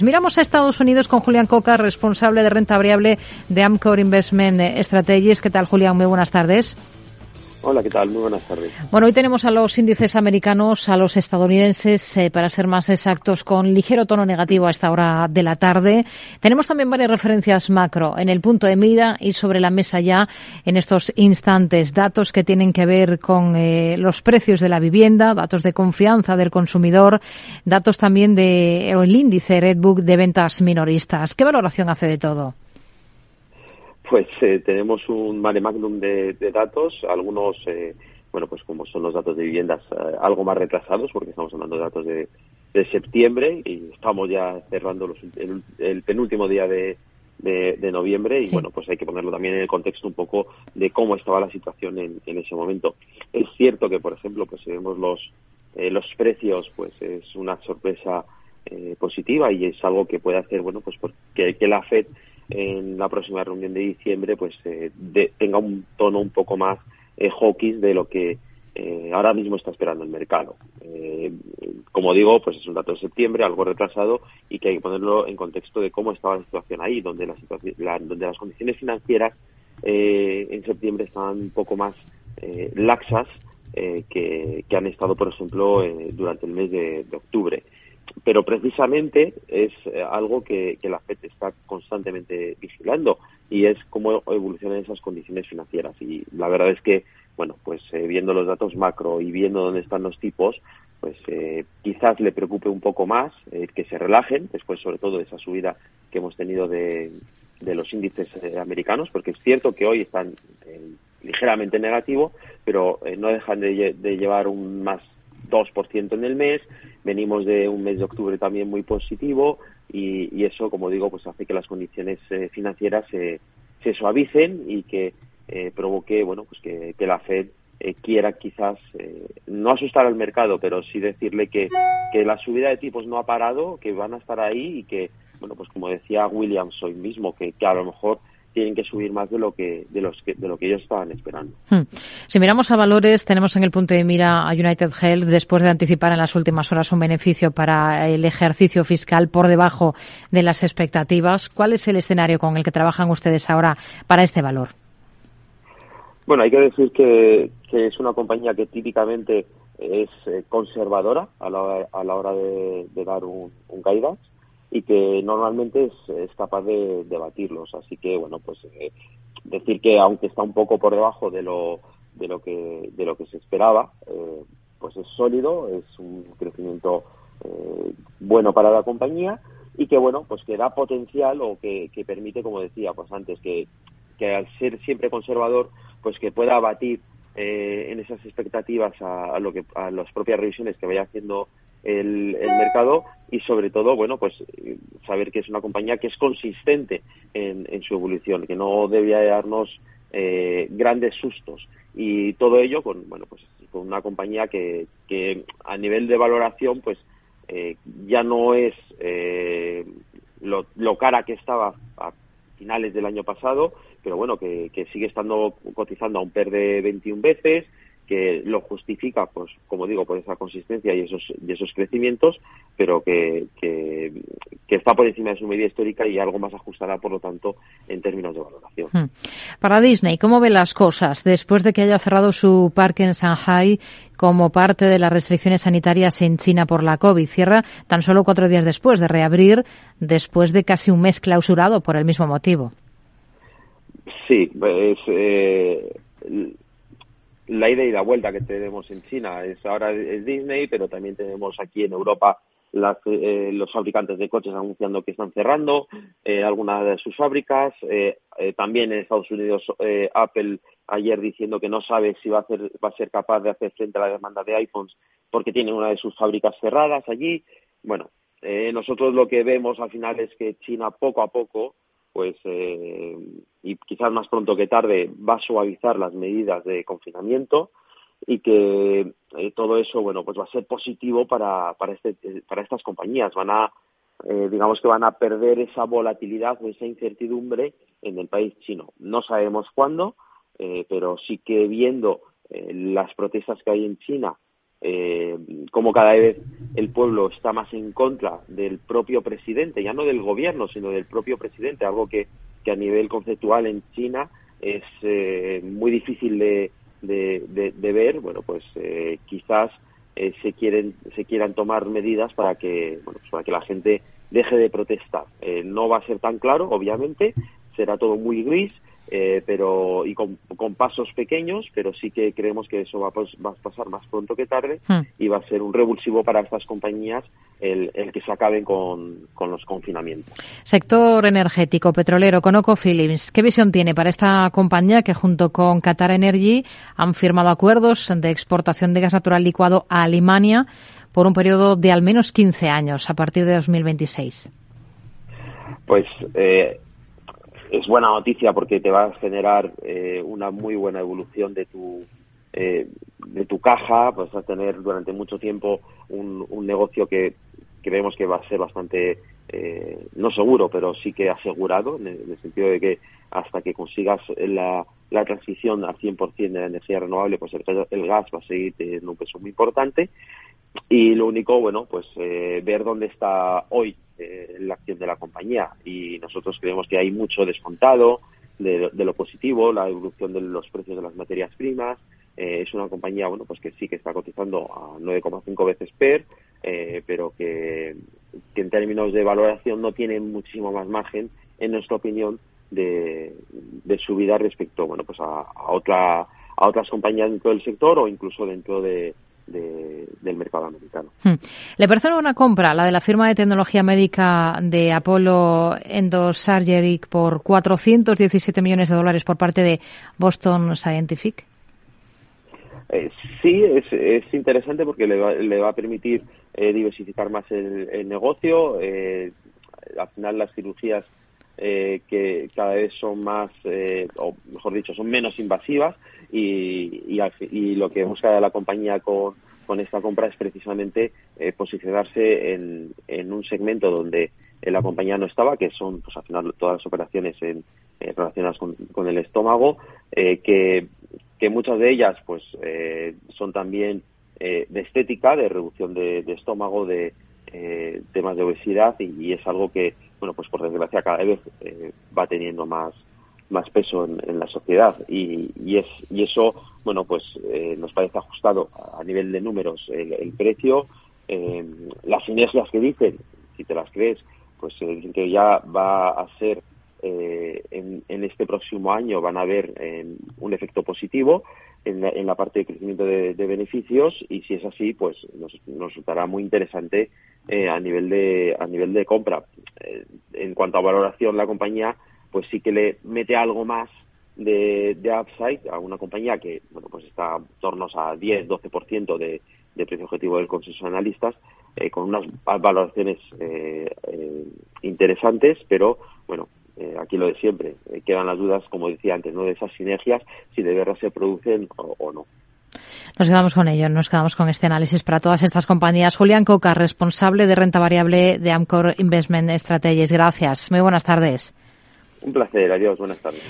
Miramos a Estados Unidos con Julián Coca, responsable de renta variable de Amcor Investment Strategies. ¿Qué tal, Julián? Muy buenas tardes. Hola, ¿qué tal? Muy buenas tardes. Bueno, hoy tenemos a los índices americanos, a los estadounidenses, eh, para ser más exactos, con ligero tono negativo a esta hora de la tarde. Tenemos también varias referencias macro en el punto de mira y sobre la mesa ya en estos instantes. Datos que tienen que ver con eh, los precios de la vivienda, datos de confianza del consumidor, datos también de, índice Redbook de ventas minoristas. ¿Qué valoración hace de todo? Pues eh, tenemos un mare magnum de, datos, algunos, eh, bueno, pues como son los datos de viviendas, eh, algo más retrasados, porque estamos hablando de datos de, septiembre y estamos ya cerrando el, penúltimo día de, noviembre y bueno, pues hay que ponerlo también en el contexto un poco de cómo estaba la situación en, ese momento. Es cierto que, por ejemplo, pues si vemos los, los precios, pues es una sorpresa positiva y es algo que puede hacer, bueno, pues porque que la FED en la próxima reunión de diciembre pues eh, tenga un tono un poco más eh, hawkish de lo que eh, ahora mismo está esperando el mercado. Eh, como digo, pues es un dato de septiembre, algo retrasado y que hay que ponerlo en contexto de cómo estaba la situación ahí, donde, la donde las condiciones financieras en septiembre estaban un poco más laxas que, que, han estado, por ejemplo, durante el mes de octubre pero precisamente es eh, algo que, la FED está constantemente vigilando y es cómo evolucionan esas condiciones financieras. Y la verdad es que, bueno, pues eh, viendo los datos macro y viendo dónde están los tipos, pues eh, quizás le preocupe un poco más que se relajen, después sobre todo de esa subida que hemos tenido de, los índices americanos, porque es cierto que hoy están ligeramente negativo, pero no dejan de, de llevar un más 2% en el mes, venimos de un mes de octubre también muy positivo y, eso, como digo, pues hace que las condiciones eh, financieras se suavicen y que eh, provoque, bueno, pues que, la Fed eh, quiera quizás no asustar al mercado, pero sí decirle que, que la subida de tipos no ha parado, que van a estar ahí y que, bueno, pues como decía Williams hoy mismo, que, que a lo mejor tienen que subir más de lo que de los que, de lo que ellos estaban esperando. Hmm. Si miramos a valores, tenemos en el punto de mira a United Health después de anticipar en las últimas horas un beneficio para el ejercicio fiscal por debajo de las expectativas. ¿Cuál es el escenario con el que trabajan ustedes ahora para este valor? Bueno, hay que decir que, es una compañía que típicamente es eh, conservadora a la, a la hora de, dar un, un guidance y que normalmente es, capaz de, batirlos. Así que, bueno, pues eh, decir que aunque está un poco por debajo de lo, de lo, que, de lo que se esperaba, eh, pues es sólido, es un crecimiento eh, bueno para la compañía y que, bueno, pues que da potencial o que, permite, como decía pues antes, que, que al ser siempre conservador, pues que pueda batir en esas expectativas a, a, lo que a las propias revisiones que vaya haciendo el, mercado y sobre todo, bueno, pues saber que es una compañía que es consistente en, su evolución, que no debía darnos eh, grandes sustos. Y todo ello con, bueno, pues con una compañía que, que a nivel de valoración, pues eh, ya no es eh, lo, lo cara que estaba a finales del año pasado, pero bueno, que, que sigue estando cotizando a un PER de 21 veces, que lo justifica, pues como digo, por esa consistencia y esos, y esos crecimientos, pero que, que, está por encima de su media histórica y algo más ajustará, por lo tanto, en términos de valoración. Hmm. Para Disney, ¿cómo ve las cosas después de que haya cerrado su parque en Shanghai como parte de las restricciones sanitarias en China por la COVID? Cierra tan solo cuatro días después de reabrir, después de casi un mes clausurado por el mismo motivo. Sí, es, eh, la ida y la vuelta que tenemos en China. Es ahora es Disney, pero también tenemos aquí en Europa eh, los fabricantes de coches anunciando que están cerrando eh, algunas de sus fábricas. Eh, también en Estados Unidos Apple ayer diciendo que no sabe si va a, hacer, va a ser capaz de hacer frente a la demanda de iPhones porque tiene una de sus fábricas cerradas allí. Bueno, nosotros lo que vemos al final es que China poco a poco pues eh, y quizás más pronto que tarde va a suavizar las medidas de confinamiento y que eh, todo eso bueno pues va a ser positivo para para este para estas compañías. Van a eh, digamos que van a perder esa volatilidad o esa incertidumbre en el país chino. No sabemos cuándo pero sí que viendo las protestas que hay en China eh, como cada vez el pueblo está más en contra del propio presidente, ya no del gobierno, sino del propio presidente, algo que, que a nivel conceptual en China es eh, muy difícil de, de, ver, bueno, pues eh, quizás eh, se quieren se quieran tomar medidas para que bueno, pues para que la gente deje de protestar. Eh, no va a ser tan claro, obviamente, será todo muy gris, eh, pero y con, pasos pequeños, pero sí que creemos que eso va, va a pasar más pronto que tarde hmm. y va a ser un revulsivo para estas compañías el, el que se acaben con, con, los confinamientos. Sector energético, petrolero, ConocoPhillips, ¿qué visión tiene para esta compañía que junto con Qatar Energy han firmado acuerdos de exportación de gas natural licuado a Alemania por un periodo de al menos 15 años a partir de 2026? Pues eh, es buena noticia porque te va a generar eh, una muy buena evolución de tu eh, de tu caja, vas a tener durante mucho tiempo un, un negocio que creemos que va a ser bastante eh, no seguro, pero sí que asegurado, en el, sentido de que hasta que consigas la, la transición al 100% de la energía renovable, pues el, el, gas va a seguir teniendo un peso muy importante. Y lo único, bueno, pues eh, ver dónde está hoy eh, la acción de la compañía y nosotros creemos que hay mucho descontado de, lo positivo, la evolución de los precios de las materias primas. Eh, es una compañía, bueno, pues que sí que está cotizando a 9,5 veces PER, eh, pero que, en términos de valoración no tiene muchísimo más margen, en nuestra opinión, de, subida respecto, bueno, pues a otra a otras compañías dentro del sector o incluso dentro de, del mercado americano. Hmm. ¿Le parece una compra, la de la firma de tecnología médica de Apollo Endosurgery por 417 millones de dólares por parte de Boston Scientific? Eh, sí, es, interesante porque le va, a permitir eh, diversificar más el, negocio. Eh, al final las cirugías que cada vez son más, o mejor dicho, son menos invasivas, y, y, lo que busca la compañía con, con esta compra es precisamente eh, posicionarse en, en, un segmento donde eh, la compañía no estaba, que son pues al final todas las operaciones en, eh, relacionadas con, con, el estómago, que, que muchas de ellas pues son también de estética, de reducción de, estómago, de temas de obesidad y, y, es algo que, bueno, pues por desgracia cada vez va teniendo más más peso en, la sociedad. Y, y, es, y eso bueno pues eh, nos parece ajustado a, nivel de números el, precio. Eh, las sinergias que dicen si te las crees pues eh, dicen que ya va a ser en, en, este próximo año van a haber un efecto positivo en la, en la, parte de crecimiento de, beneficios. Y si es así pues nos, nos resultará muy interesante a nivel de a nivel de compra en cuanto a valoración la compañía pues sí que le mete algo más de, de upside a una compañía que bueno pues está en torno a 10-12% de, de precio objetivo del consenso de analistas eh, con unas valoraciones eh, eh, interesantes pero bueno aquí lo de siempre quedan las dudas como decía antes no de esas sinergias si de verdad se producen o, no nos quedamos con ello, nos quedamos con este análisis para todas estas compañías. Julián Coca, responsable de renta variable de Amcor Investment Strategies. Gracias. Muy buenas tardes. Un placer, adiós, buenas tardes.